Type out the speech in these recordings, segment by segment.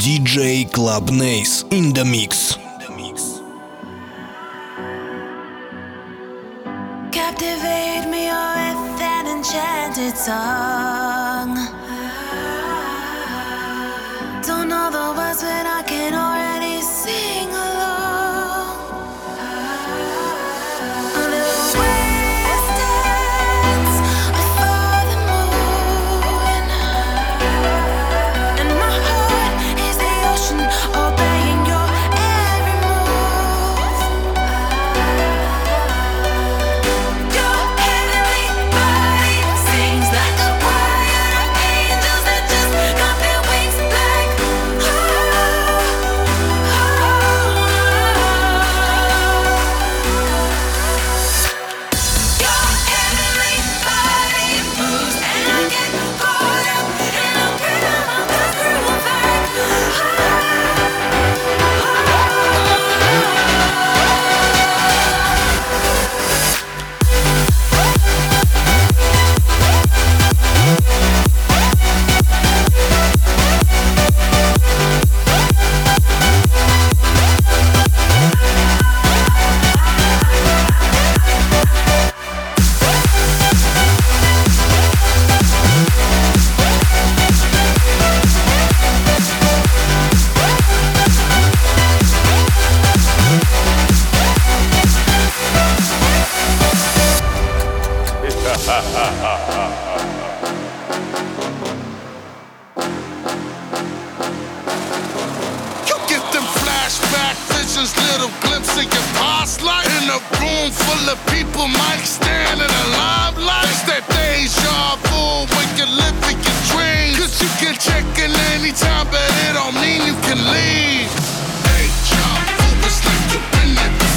DJ Club Nace in the mix. Captivate me, oh, that enchanted song. of your past life. In a room full of people, mic stand in the limelight. It's that deja vu when you're living your dreams. Cause you can check in anytime, but it don't mean you can leave. Deja vu It's like you've been there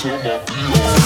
to my feet.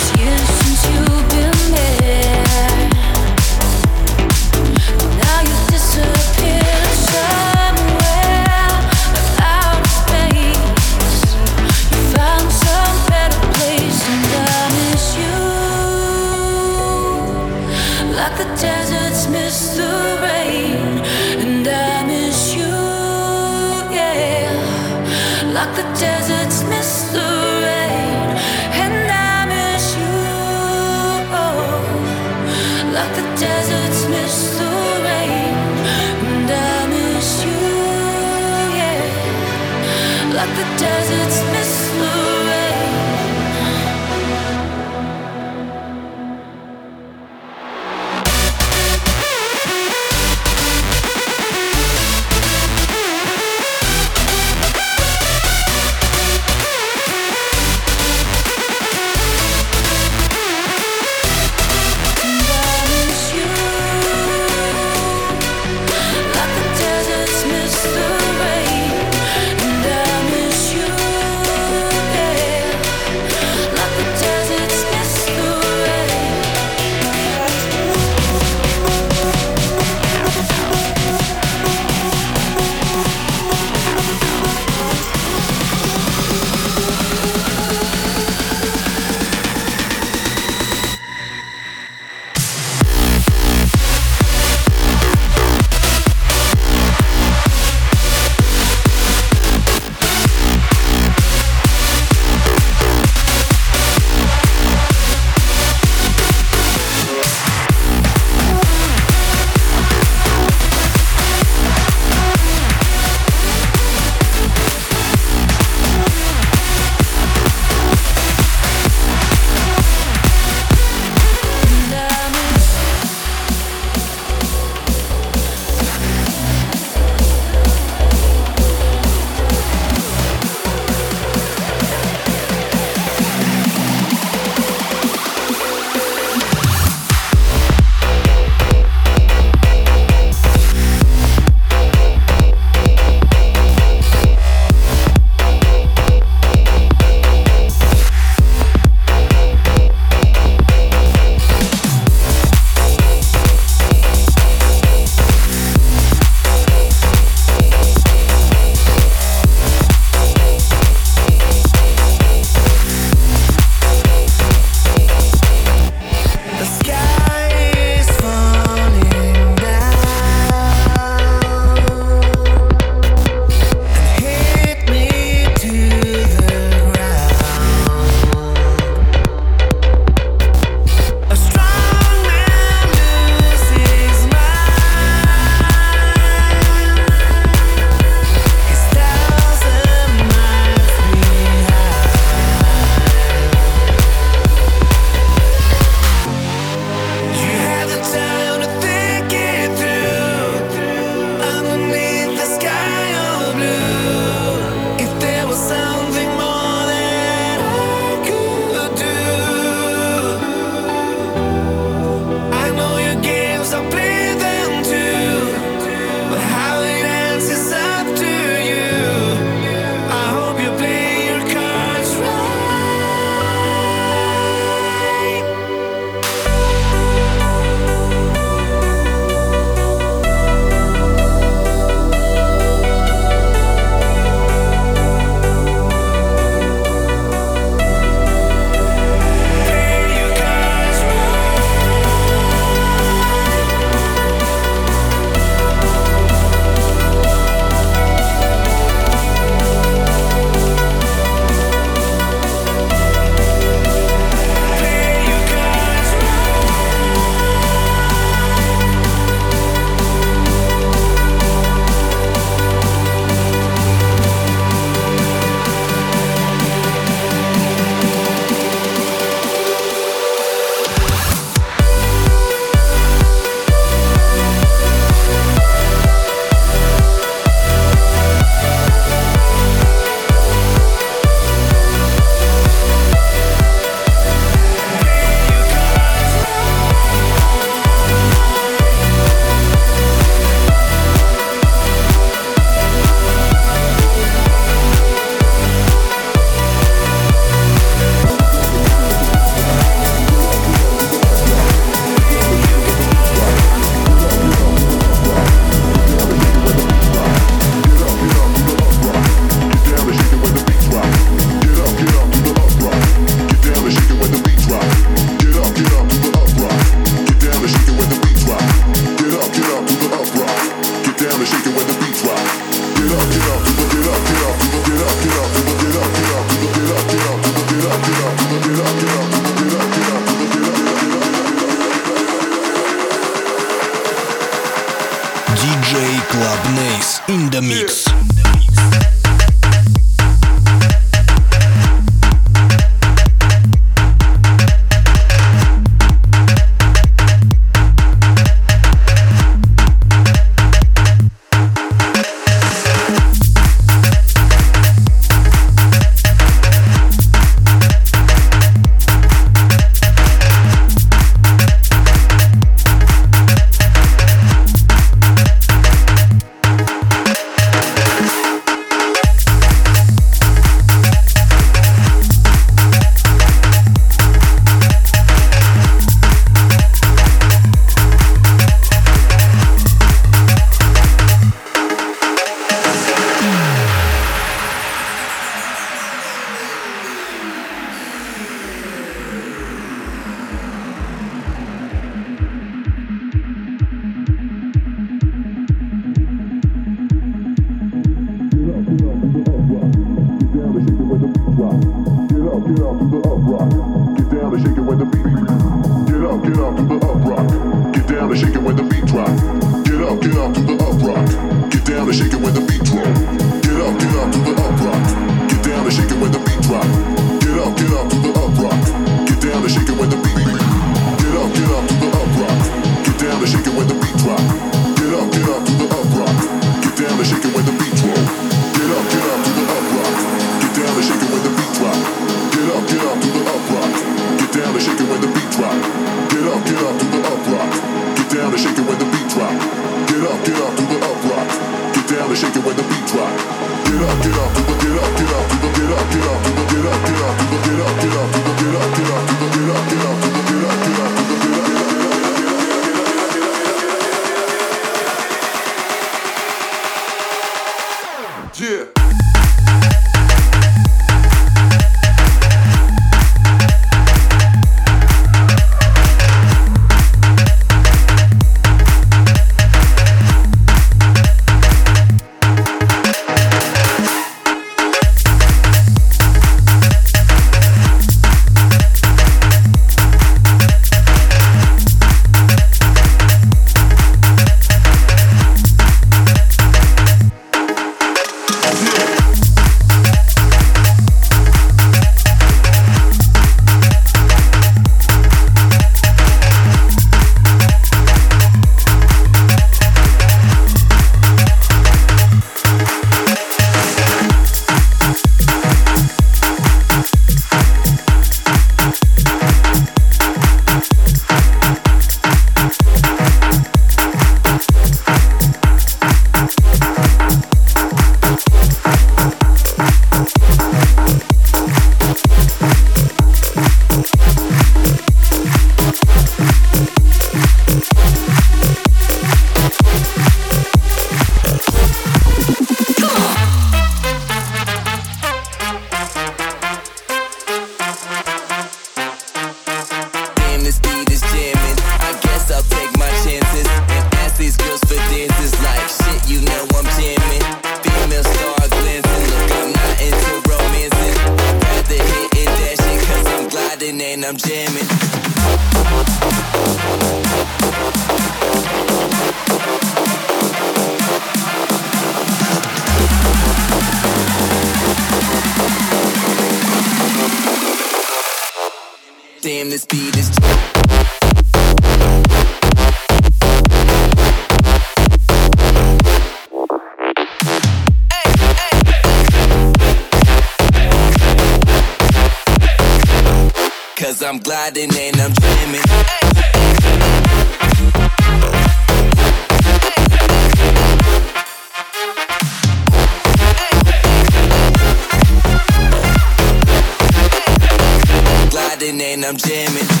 I'm jamming.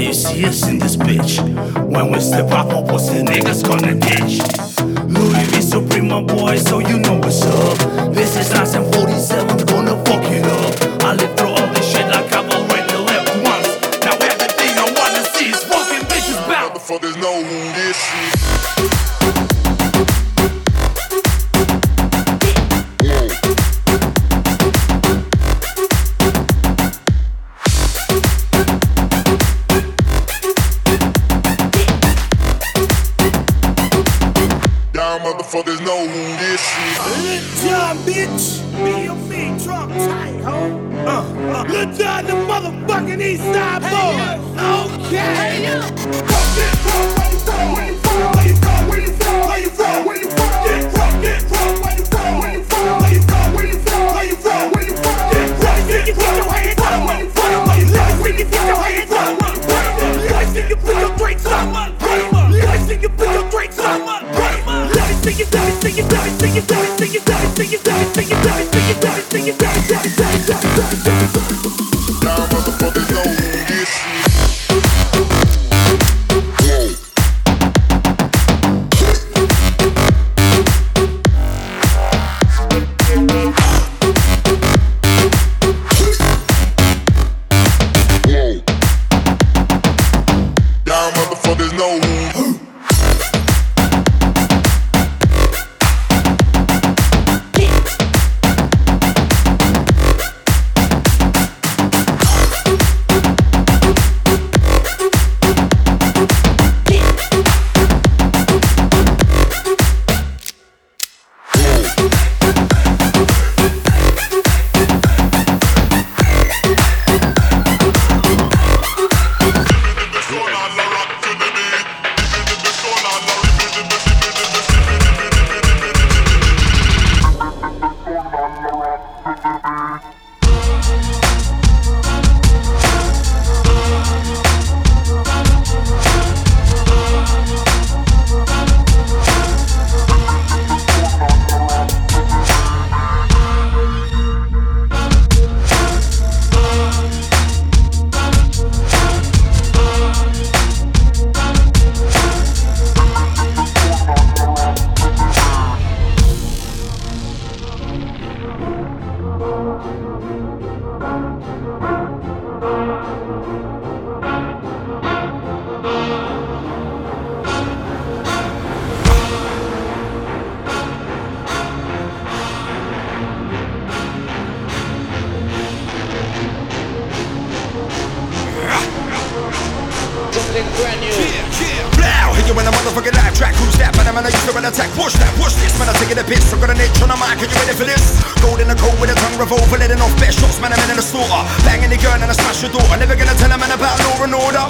Why you see us in this bitch? When we step up, opposite niggas gonna ditch. Louis V Supreme, my boy, so you know. Y'all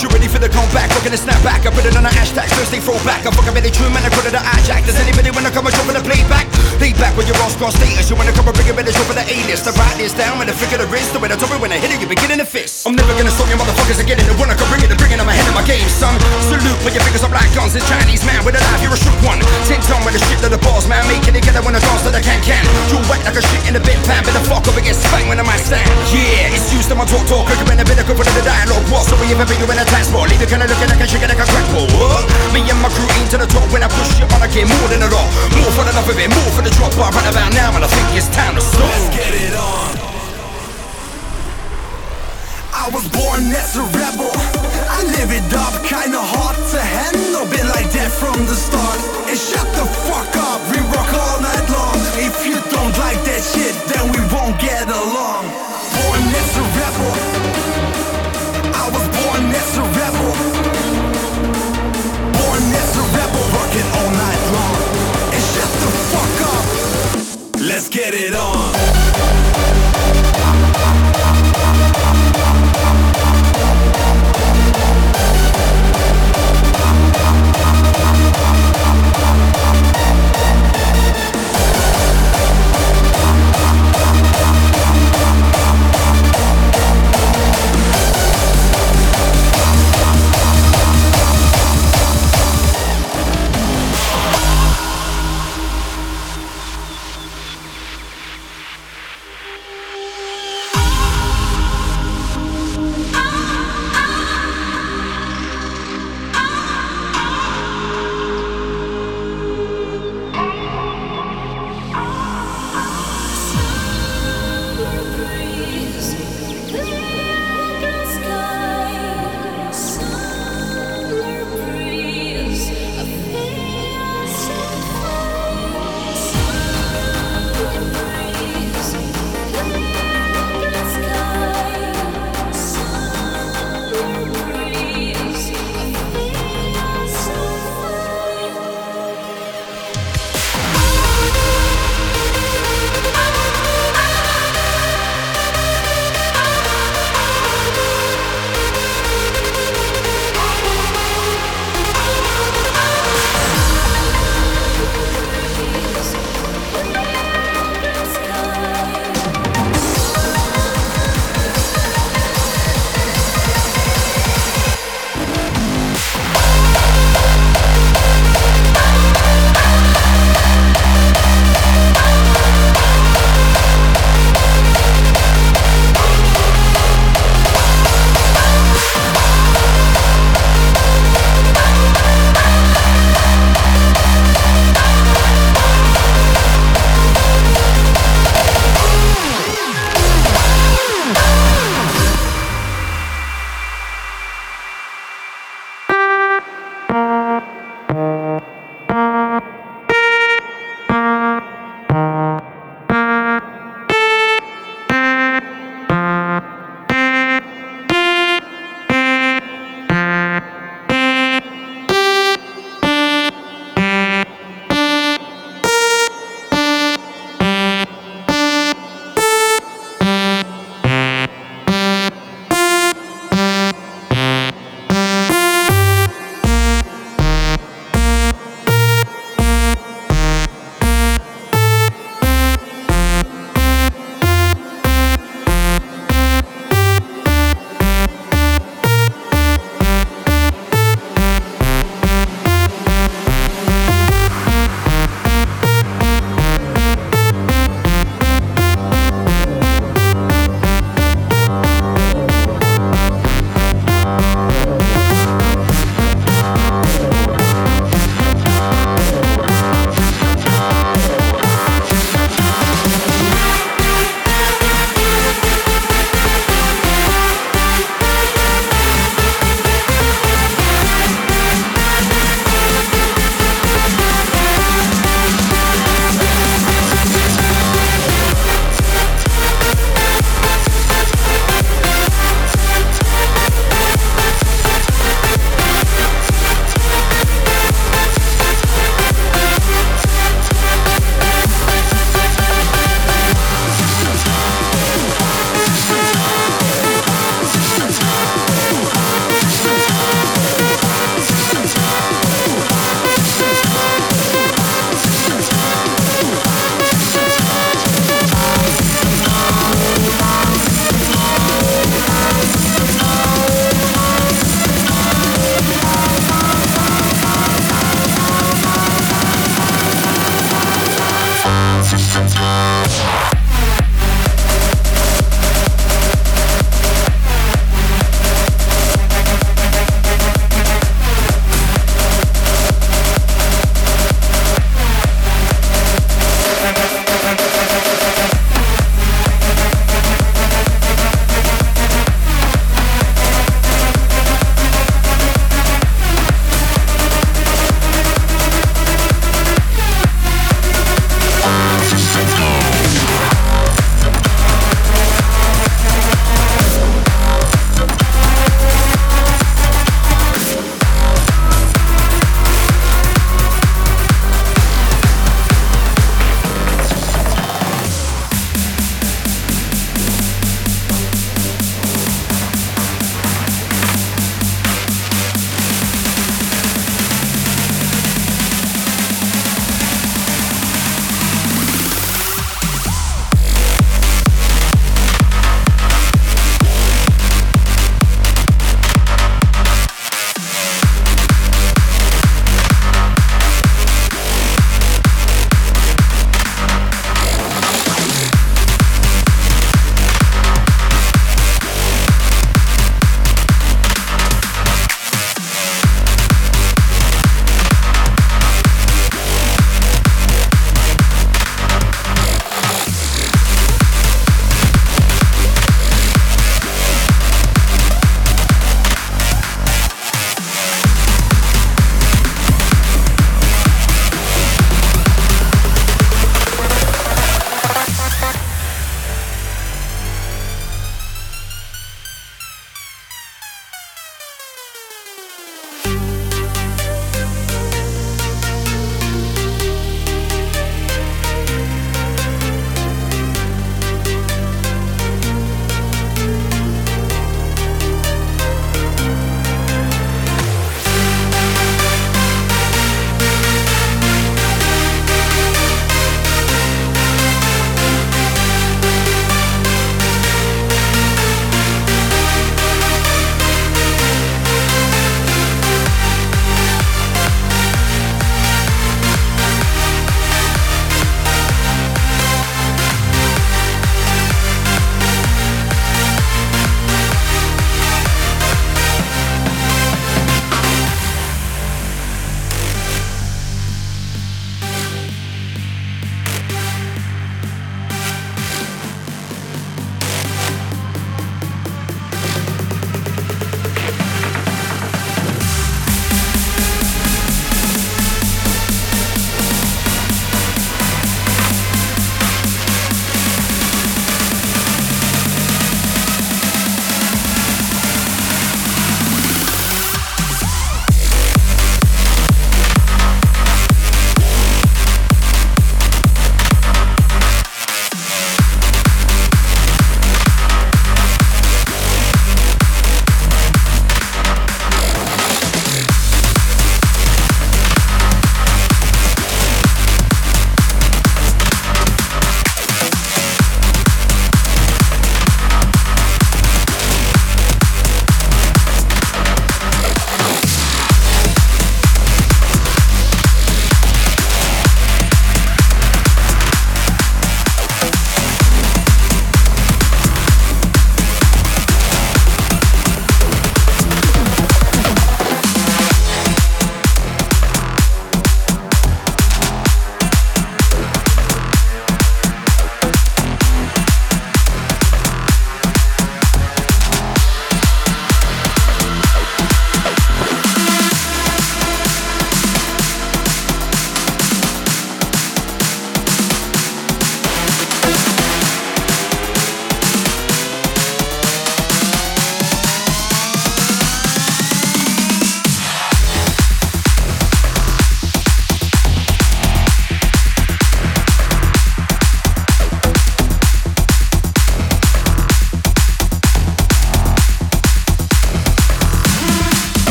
You ready for the comeback? Looking to snap back. I put it on a hashtag. Thursday throwback. I'm fucking really true, man. I put it a hijack. Does anybody wanna come and drop in the playback? Lead back with your Oscar status. You wanna come and bring a bit of for the A-list. I write this down with a flick of the wrist. The way I told it when I hit it, you begin in a fist. I'm never gonna stop you motherfuckers again. And the one I can bring it, and bring it. I'm ahead of my game, son. Salute, put your fingers up like guns. It's Chinese man with a knife, you're a shook one. Ten ton with a shit to the balls, man. Make it together when I dance to the can can. You wet like a shit in the bin pan, but the fuck up against bang when I might stand. Yeah, it's used to my talk talk. Quicker than a bit of good the dialogue. What? So we ever be you in a looking like a. Me and my crew aim to the top when I push on. I get more than a lot. More for the love of it, more for the drop. But right about now, and I think it's time to stop. Let's get it on. I was born as a rebel. I live it up, kinda hard to handle. Been like that from the start. And shut the fuck up, we rock all night long. If you don't like that shit, then we won't get along. Let's get it on.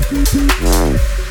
Thank you.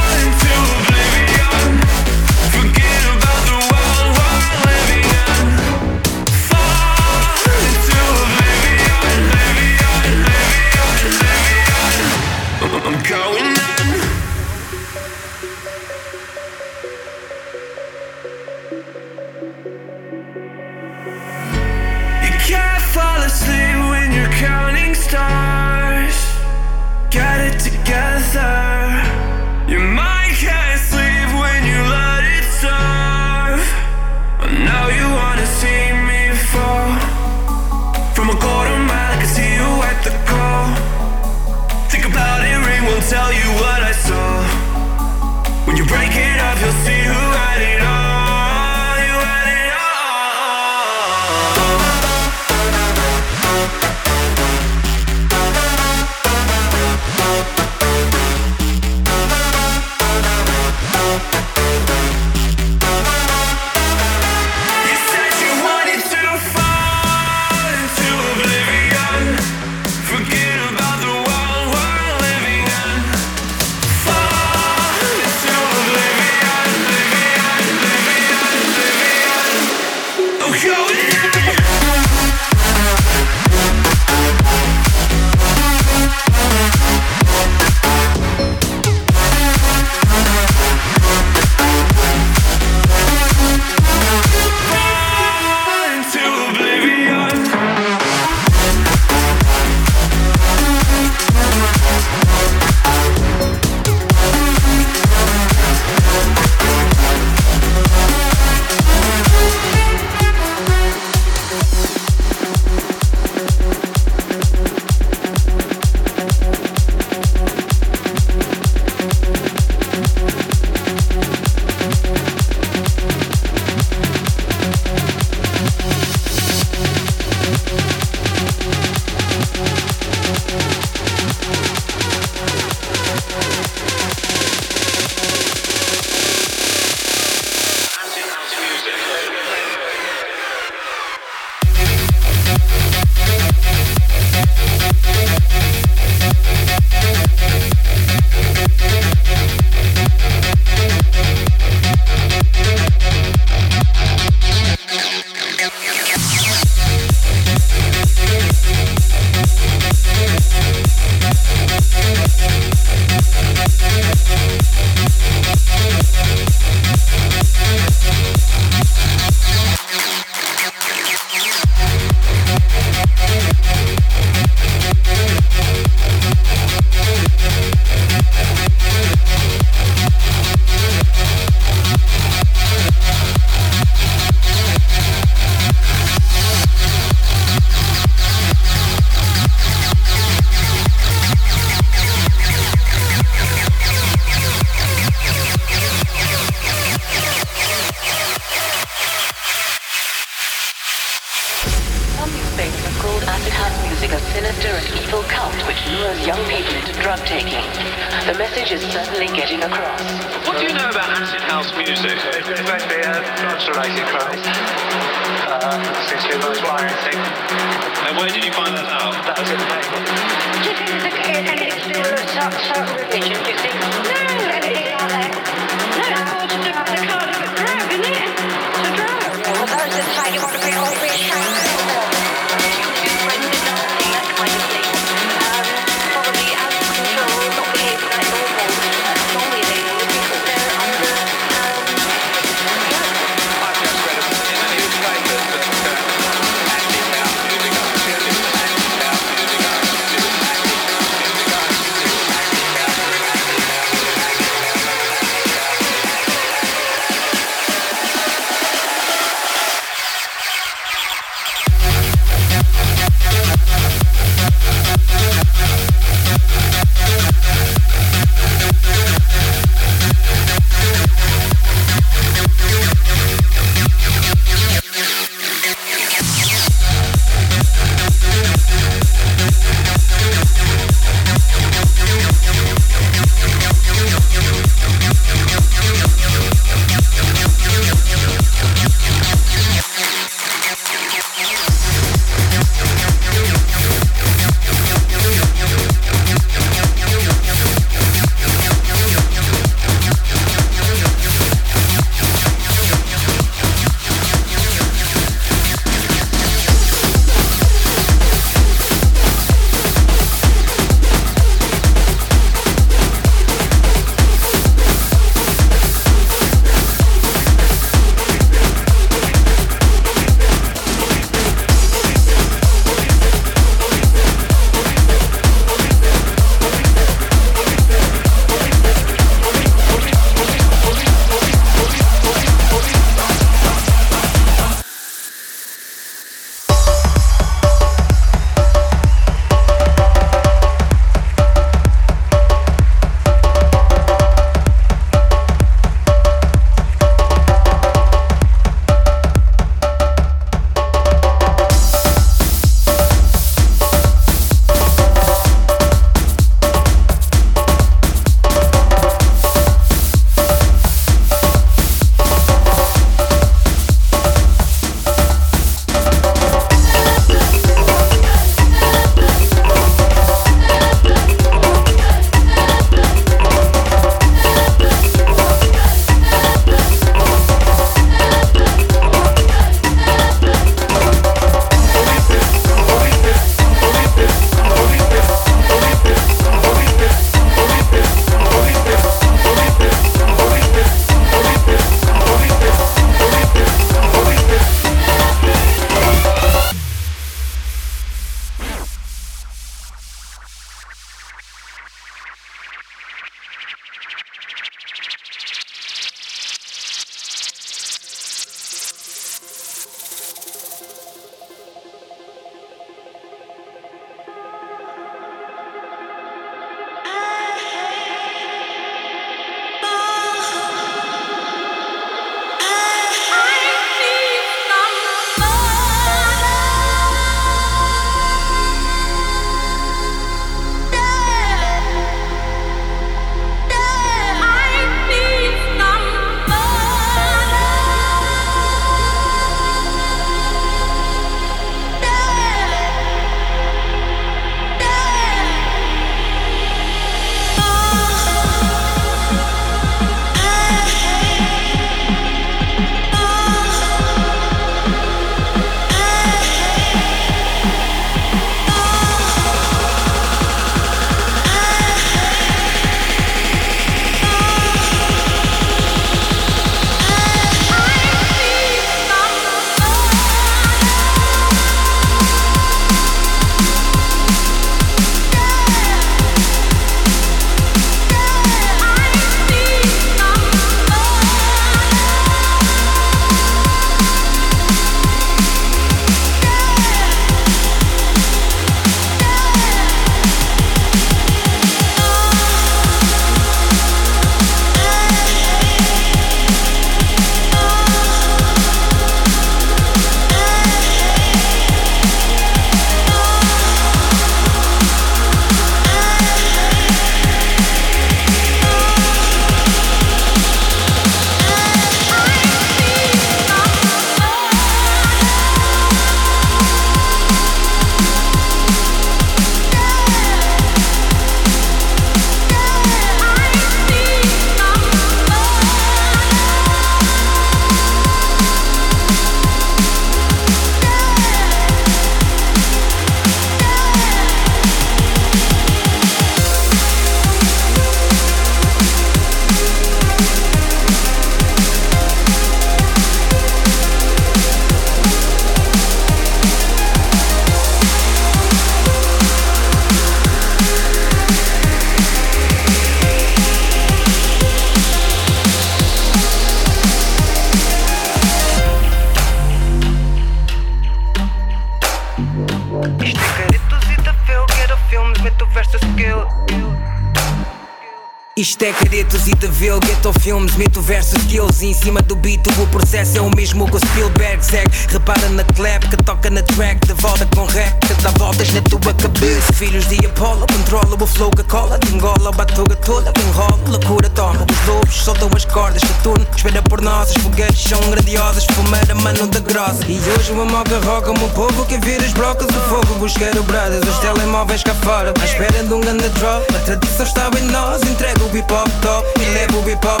Isto é caretos e de vil, ghetto filmes, mito versus skills Em cima do beat. O processo é o mesmo que o Spielberg segue Repara na clap que toca na track, de volta com rap Que dá voltas na tua cabeça. Filhos de Apollo, controla o flow que cola De engola, batuga toda, enrola, loucura toma Os lobos soltam as cordas, Saturno espera por nós As fogueiras são grandiosas, fumeira, mano da grossa. E hoje uma moca roca, o povo que vira as brocas O fogo. Buscar o brothers, os telemóveis cá fora. À espera de um grande drop, a tradição estava em nós. Entrega o hip hop top e leva o hip hop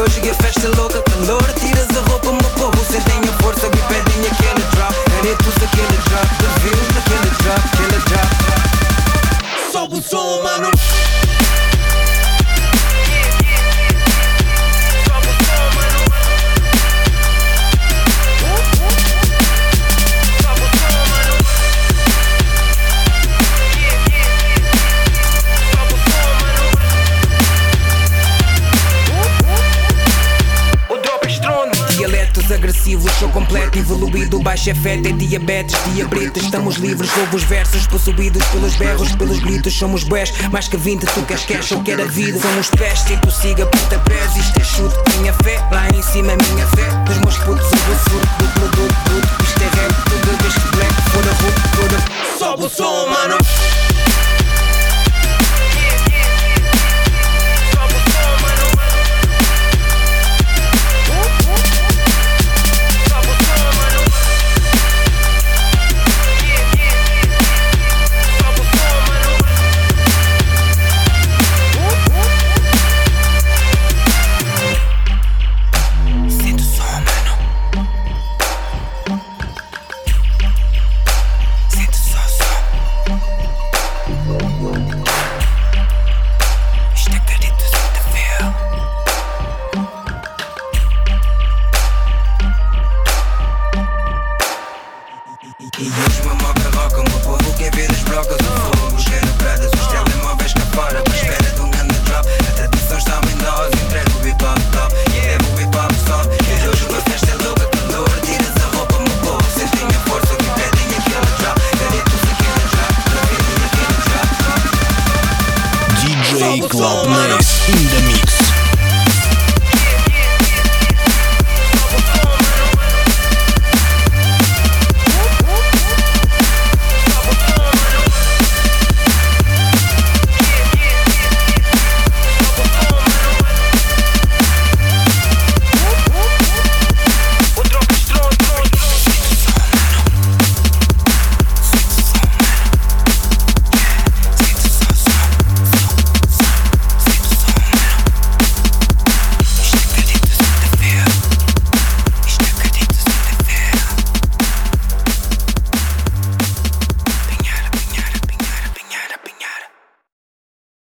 hoje que a festa é louca, calor Tiras a roupa, meu povo sentem a força Me pedem aquele drop, caretos aquele drop De views naquele drop, aquele drop Sobe o som, mano. Agressivos, sou completo, evoluído, baixo efeito, é diabetes, diabetes, estamos livres, ouvo os versos possuídos pelos berros, pelos gritos, somos bués, mais que 20, tu queres cash ou quer a vida, somos pés, e tu siga pontapés, isto é chute, minha fé, lá em cima minha fé, dos meus putos, eu vou surto, duplo, duplo, isto é rap, tudo deste black, fora ruto, fora Sobe o som, mano.